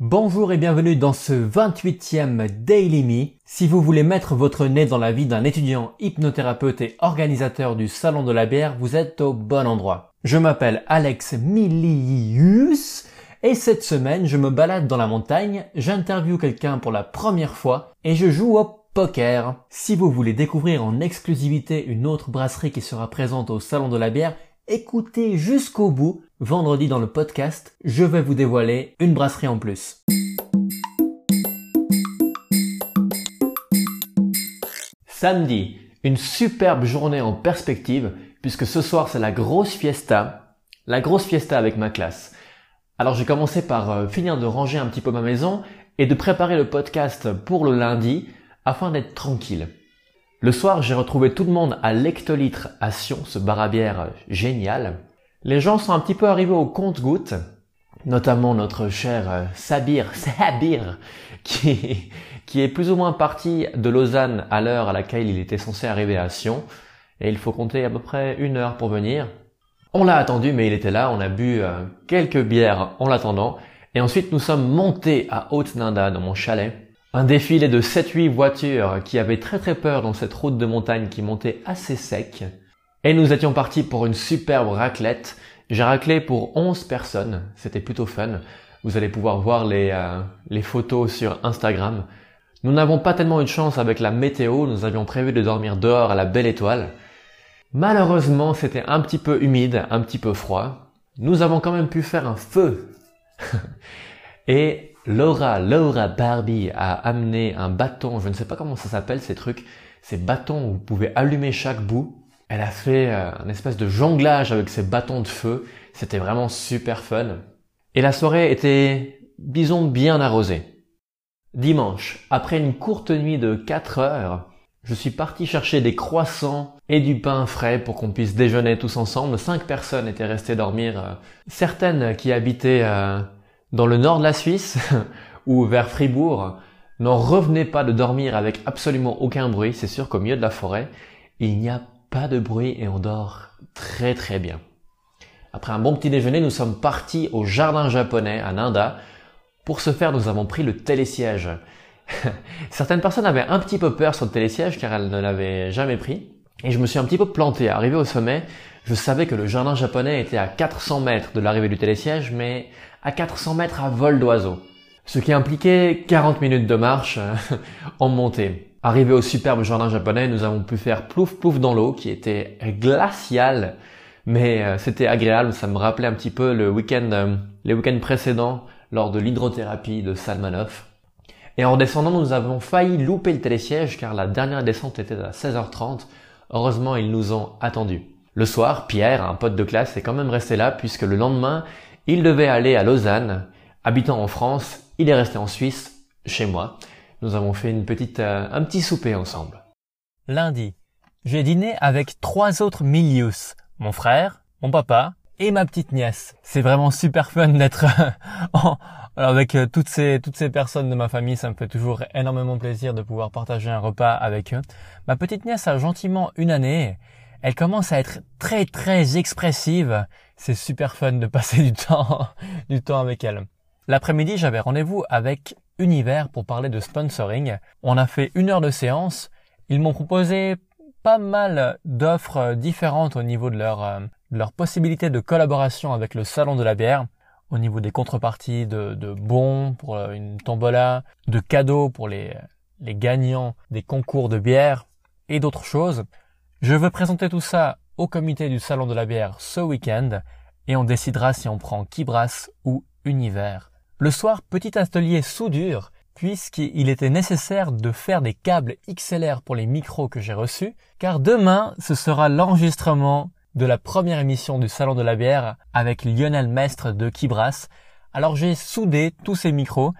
Bonjour et bienvenue dans ce 28e Daily Me. Si vous voulez mettre votre nez dans la vie d'un étudiant hypnothérapeute et organisateur du Salon de la bière, vous êtes au bon endroit. Je m'appelle Alex Milius et cette semaine je me balade dans la montagne, j'interviewe quelqu'un pour la première fois et je joue au poker. Si vous voulez découvrir en exclusivité une autre brasserie qui sera présente au Salon de la bière, écoutez jusqu'au bout. Vendredi dans le podcast, je vais vous dévoiler une brasserie en plus. Samedi, une superbe journée en perspective puisque ce soir c'est la grosse fiesta. La grosse fiesta avec ma classe. Alors j'ai commencé par euh, finir de ranger un petit peu ma maison et de préparer le podcast pour le lundi afin d'être tranquille. Le soir, j'ai retrouvé tout le monde à l'hectolitre à Sion, ce bar à bière génial. Les gens sont un petit peu arrivés au compte-goutte, notamment notre cher euh, Sabir, Sabir, qui, qui est plus ou moins parti de Lausanne à l'heure à laquelle il était censé arriver à Sion. Et il faut compter à peu près une heure pour venir. On l'a attendu, mais il était là. On a bu euh, quelques bières en l'attendant. Et ensuite, nous sommes montés à Haute-Ninda, dans mon chalet. Un défilé de 7-8 voitures qui avaient très très peur dans cette route de montagne qui montait assez sec. Et nous étions partis pour une superbe raclette. J'ai raclé pour 11 personnes. C'était plutôt fun. Vous allez pouvoir voir les, euh, les photos sur Instagram. Nous n'avons pas tellement eu de chance avec la météo. Nous avions prévu de dormir dehors à la belle étoile. Malheureusement, c'était un petit peu humide, un petit peu froid. Nous avons quand même pu faire un feu. Et Laura, Laura Barbie a amené un bâton, je ne sais pas comment ça s'appelle ces trucs, ces bâtons où vous pouvez allumer chaque bout. Elle a fait euh, un espèce de jonglage avec ces bâtons de feu. C'était vraiment super fun. Et la soirée était, disons, bien arrosée. Dimanche, après une courte nuit de 4 heures, je suis parti chercher des croissants et du pain frais pour qu'on puisse déjeuner tous ensemble. Cinq personnes étaient restées dormir. Euh, certaines qui habitaient euh, dans le nord de la Suisse ou vers Fribourg, n'en revenez pas de dormir avec absolument aucun bruit. C'est sûr qu'au milieu de la forêt, il n'y a pas de bruit et on dort très très bien. Après un bon petit déjeuner, nous sommes partis au jardin japonais à Nanda. Pour ce faire, nous avons pris le télésiège. Certaines personnes avaient un petit peu peur sur le télésiège car elles ne l'avaient jamais pris. Et je me suis un petit peu planté. Arrivé au sommet, je savais que le jardin japonais était à 400 mètres de l'arrivée du télésiège, mais à 400 mètres à vol d'oiseau. Ce qui impliquait 40 minutes de marche en montée. Arrivé au superbe jardin japonais, nous avons pu faire plouf plouf dans l'eau qui était glaciale, mais euh, c'était agréable. Ça me rappelait un petit peu le week-end, euh, les week-ends précédents lors de l'hydrothérapie de Salmanov. Et en descendant, nous avons failli louper le télésiège car la dernière descente était à 16h30. Heureusement, ils nous ont attendus. Le soir, Pierre, un pote de classe, est quand même resté là puisque le lendemain, il devait aller à Lausanne. Habitant en France, il est resté en Suisse, chez moi. Nous avons fait une petite, euh, un petit souper ensemble. Lundi, j'ai dîné avec trois autres Milius. Mon frère, mon papa et ma petite nièce. C'est vraiment super fun d'être avec euh, toutes ces toutes ces personnes de ma famille. Ça me fait toujours énormément plaisir de pouvoir partager un repas avec eux. Ma petite nièce a gentiment une année elle commence à être très très expressive. C'est super fun de passer du temps, du temps avec elle. L'après-midi, j'avais rendez-vous avec Univers pour parler de sponsoring. On a fait une heure de séance. Ils m'ont proposé pas mal d'offres différentes au niveau de leur, euh, leur possibilité de collaboration avec le salon de la bière, au niveau des contreparties de, de bons pour euh, une tombola, de cadeaux pour les, les gagnants des concours de bière et d'autres choses. Je veux présenter tout ça au comité du Salon de la bière ce week-end et on décidera si on prend Kibras ou Univers. Le soir, petit atelier soudure puisqu'il était nécessaire de faire des câbles XLR pour les micros que j'ai reçus, car demain, ce sera l'enregistrement de la première émission du Salon de la bière avec Lionel Mestre de Kibras. Alors j'ai soudé tous ces micros.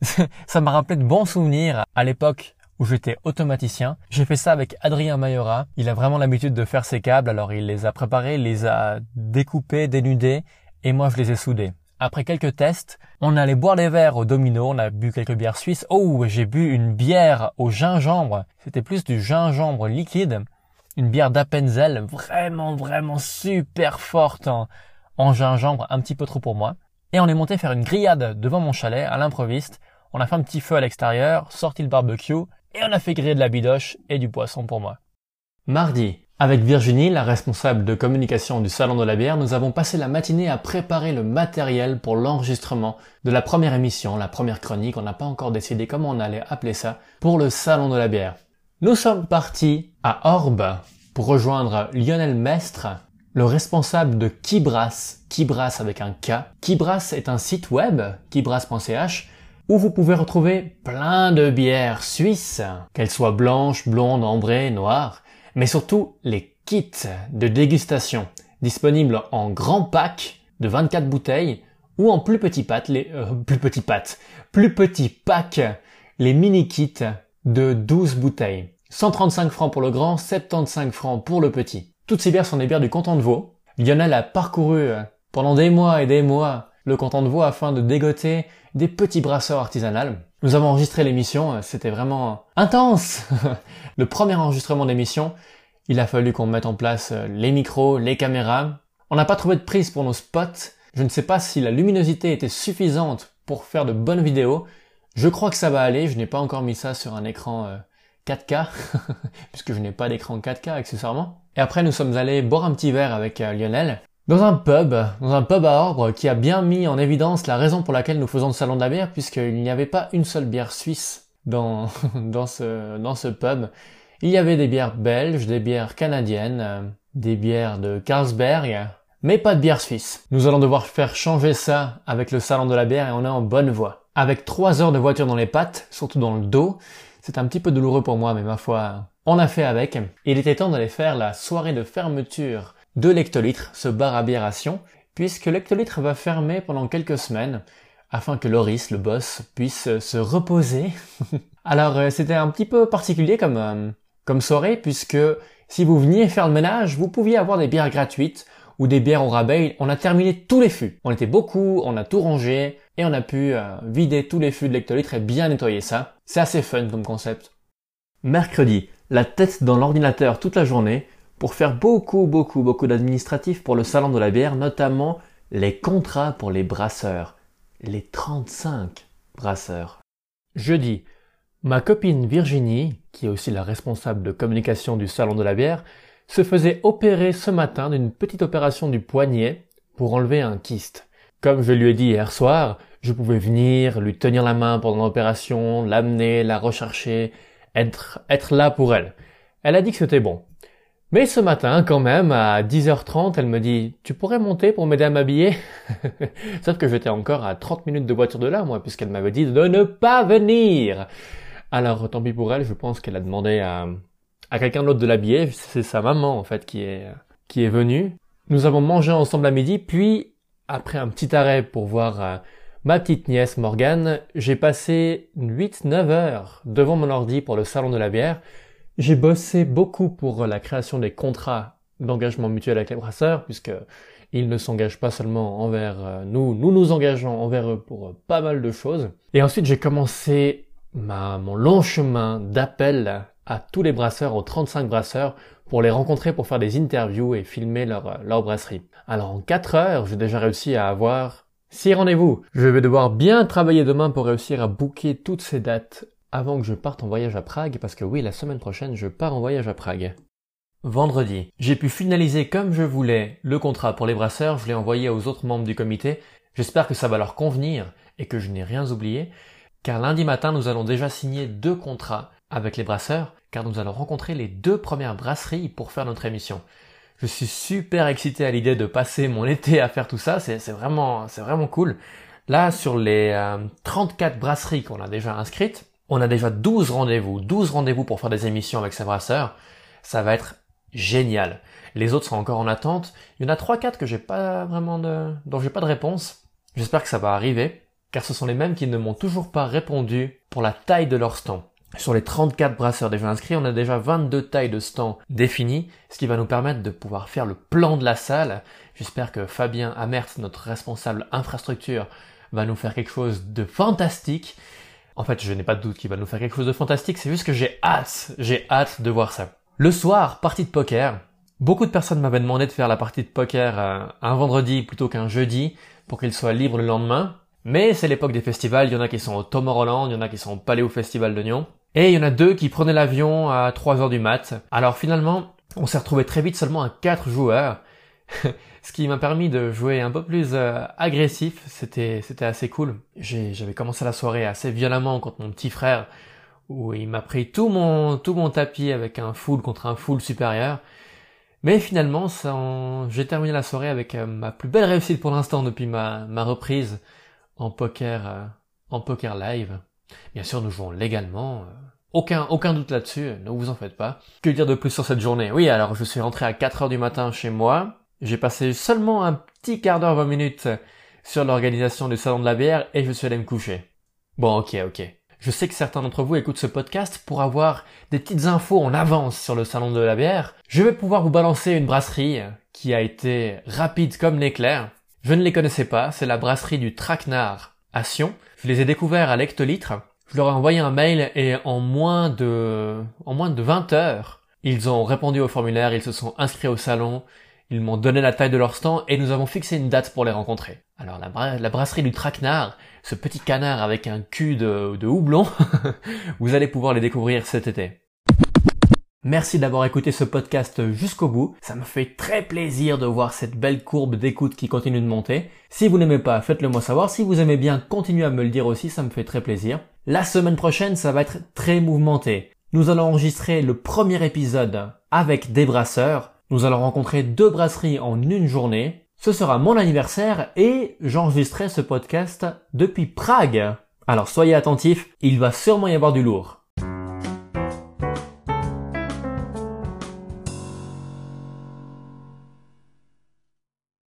Ça m'a rappelé de bons souvenirs à l'époque où j'étais automaticien. J'ai fait ça avec Adrien Mayora. Il a vraiment l'habitude de faire ses câbles, alors il les a préparés, les a découpés, dénudés, et moi je les ai soudés. Après quelques tests, on allait boire des verres au domino, on a bu quelques bières suisses. Oh, j'ai bu une bière au gingembre. C'était plus du gingembre liquide. Une bière d'Appenzell, vraiment, vraiment super forte en, gingembre, un petit peu trop pour moi. et on est monté faire une grillade devant mon chalet à l'improviste. On a fait un petit feu à l'extérieur, sorti le barbecue et on a fait griller de la bidoche et du poisson pour moi. Mardi, avec Virginie, la responsable de communication du Salon de la bière, nous avons passé la matinée à préparer le matériel pour l'enregistrement de la première émission, la première chronique, on n'a pas encore décidé comment on allait appeler ça, pour le Salon de la bière. Nous sommes partis à Orbe pour rejoindre Lionel Mestre, le responsable de Kibras, Kibras avec un K. Kibras est un site web, kibras.ch, où vous pouvez retrouver plein de bières suisses, qu'elles soient blanches, blondes, ambrées, noires, mais surtout les kits de dégustation disponibles en grand pack de 24 bouteilles ou en plus petits pâtes, les euh, plus petits packs, les mini kits de 12 bouteilles. 135 francs pour le grand, 75 francs pour le petit. Toutes ces bières sont des bières du canton de Vaud. Lionel a parcouru euh, pendant des mois et des mois le canton de Vaud afin de dégoter des petits brasseurs artisanales. Nous avons enregistré l'émission, euh, c'était vraiment intense. le premier enregistrement d'émission, il a fallu qu'on mette en place euh, les micros, les caméras. On n'a pas trouvé de prise pour nos spots. Je ne sais pas si la luminosité était suffisante pour faire de bonnes vidéos. Je crois que ça va aller. Je n'ai pas encore mis ça sur un écran 4K, euh, puisque je n'ai pas d'écran 4K accessoirement. Et après, nous sommes allés boire un petit verre avec Lionel dans un pub, dans un pub à Orbre qui a bien mis en évidence la raison pour laquelle nous faisons le salon de la bière puisqu'il n'y avait pas une seule bière suisse dans, dans ce, dans ce pub. Il y avait des bières belges, des bières canadiennes, euh, des bières de Carlsberg, mais pas de bière suisse. Nous allons devoir faire changer ça avec le salon de la bière et on est en bonne voie. Avec trois heures de voiture dans les pattes, surtout dans le dos, c'est un petit peu douloureux pour moi, mais ma foi, on a fait avec. Il était temps d'aller faire la soirée de fermeture de l'hectolitre, ce bar à biération, puisque l'hectolitre va fermer pendant quelques semaines afin que Loris, le boss, puisse se reposer. Alors euh, c'était un petit peu particulier comme, euh, comme soirée, puisque si vous veniez faire le ménage, vous pouviez avoir des bières gratuites ou des bières au rabais. On a terminé tous les fûts. On était beaucoup, on a tout rangé et on a pu euh, vider tous les fûts de l'hectolitre et bien nettoyer ça. C'est assez fun comme concept. Mercredi, la tête dans l'ordinateur toute la journée, pour faire beaucoup, beaucoup, beaucoup d'administratifs pour le salon de la bière, notamment les contrats pour les brasseurs. Les 35 brasseurs. Jeudi, ma copine Virginie, qui est aussi la responsable de communication du salon de la bière, se faisait opérer ce matin d'une petite opération du poignet pour enlever un kyste. Comme je lui ai dit hier soir, je pouvais venir, lui tenir la main pendant l'opération, l'amener, la rechercher, être, être là pour elle. Elle a dit que c'était bon. Mais ce matin, quand même, à 10h30, elle me dit, tu pourrais monter pour m'aider à m'habiller? Sauf que j'étais encore à 30 minutes de voiture de là, moi, puisqu'elle m'avait dit de ne pas venir. Alors, tant pis pour elle, je pense qu'elle a demandé à, à quelqu'un d'autre de l'habiller. C'est sa maman, en fait, qui est, qui est venue. Nous avons mangé ensemble à midi, puis, après un petit arrêt pour voir euh, ma petite nièce Morgane, j'ai passé 8-9 heures devant mon ordi pour le salon de la bière, j'ai bossé beaucoup pour la création des contrats d'engagement mutuel avec les brasseurs, puisque ils ne s'engagent pas seulement envers euh, nous, nous nous engageons envers eux pour euh, pas mal de choses. Et ensuite, j'ai commencé ma, mon long chemin d'appel à tous les brasseurs, aux 35 brasseurs, pour les rencontrer, pour faire des interviews et filmer leur, euh, leur brasserie. Alors en 4 heures, j'ai déjà réussi à avoir 6 rendez-vous. Je vais devoir bien travailler demain pour réussir à booker toutes ces dates avant que je parte en voyage à Prague, parce que oui, la semaine prochaine, je pars en voyage à Prague. Vendredi, j'ai pu finaliser comme je voulais le contrat pour les brasseurs, je l'ai envoyé aux autres membres du comité, j'espère que ça va leur convenir et que je n'ai rien oublié, car lundi matin, nous allons déjà signer deux contrats avec les brasseurs, car nous allons rencontrer les deux premières brasseries pour faire notre émission. Je suis super excité à l'idée de passer mon été à faire tout ça, c'est vraiment, c'est vraiment cool. Là, sur les 34 euh, brasseries qu'on a déjà inscrites, on a déjà 12 rendez-vous, 12 rendez-vous pour faire des émissions avec ces brasseurs. Ça va être génial. Les autres sont encore en attente. Il y en a 3-4 que j'ai pas vraiment de, dont j'ai pas de réponse. J'espère que ça va arriver, car ce sont les mêmes qui ne m'ont toujours pas répondu pour la taille de leur stand. Sur les 34 brasseurs déjà inscrits, on a déjà 22 tailles de stand définies, ce qui va nous permettre de pouvoir faire le plan de la salle. J'espère que Fabien Amert, notre responsable infrastructure, va nous faire quelque chose de fantastique en fait, je n'ai pas de doute qu'il va nous faire quelque chose de fantastique, c'est juste que j'ai hâte, j'ai hâte de voir ça. Le soir, partie de poker. Beaucoup de personnes m'avaient demandé de faire la partie de poker euh, un vendredi plutôt qu'un jeudi pour qu'il soit libre le lendemain. Mais c'est l'époque des festivals, il y en a qui sont au Tomorrowland, il y en a qui sont au Palais au Festival de Nyon. Et il y en a deux qui prenaient l'avion à 3 heures du mat. Alors finalement, on s'est retrouvé très vite seulement à 4 joueurs. Ce qui m'a permis de jouer un peu plus euh, agressif, c'était c'était assez cool. J'avais commencé la soirée assez violemment contre mon petit frère, où il m'a pris tout mon tout mon tapis avec un full contre un full supérieur. Mais finalement, j'ai terminé la soirée avec euh, ma plus belle réussite pour l'instant depuis ma, ma reprise en poker euh, en poker live. Bien sûr, nous jouons légalement. aucun, aucun doute là-dessus, ne vous en faites pas. Que dire de plus sur cette journée? Oui, alors je suis rentré à 4 heures du matin chez moi. J'ai passé seulement un petit quart d'heure, 20 minutes sur l'organisation du salon de la bière et je suis allé me coucher. Bon, ok, ok. Je sais que certains d'entre vous écoutent ce podcast pour avoir des petites infos en avance sur le salon de la bière. Je vais pouvoir vous balancer une brasserie qui a été rapide comme l'éclair. Je ne les connaissais pas, c'est la brasserie du Traquenard à Sion. Je les ai découverts à l'hectolitre. Je leur ai envoyé un mail et en moins de, en moins de 20 heures, ils ont répondu au formulaire, ils se sont inscrits au salon, ils m'ont donné la taille de leur stand et nous avons fixé une date pour les rencontrer. Alors la, brasserie du Traquenard, ce petit canard avec un cul de houblon, vous allez pouvoir les découvrir cet été. Merci d'avoir écouté ce podcast jusqu'au bout. Ça me fait très plaisir de voir cette belle courbe d'écoute qui continue de monter. Si vous n'aimez pas, faites-le moi savoir. Si vous aimez bien, continuez à me le dire aussi, ça me fait très plaisir. La semaine prochaine, ça va être très mouvementé. Nous allons enregistrer le premier épisode avec des brasseurs. Nous allons rencontrer deux brasseries en une journée. Ce sera mon anniversaire et j'enregistrerai ce podcast depuis Prague. Alors soyez attentifs, il va sûrement y avoir du lourd.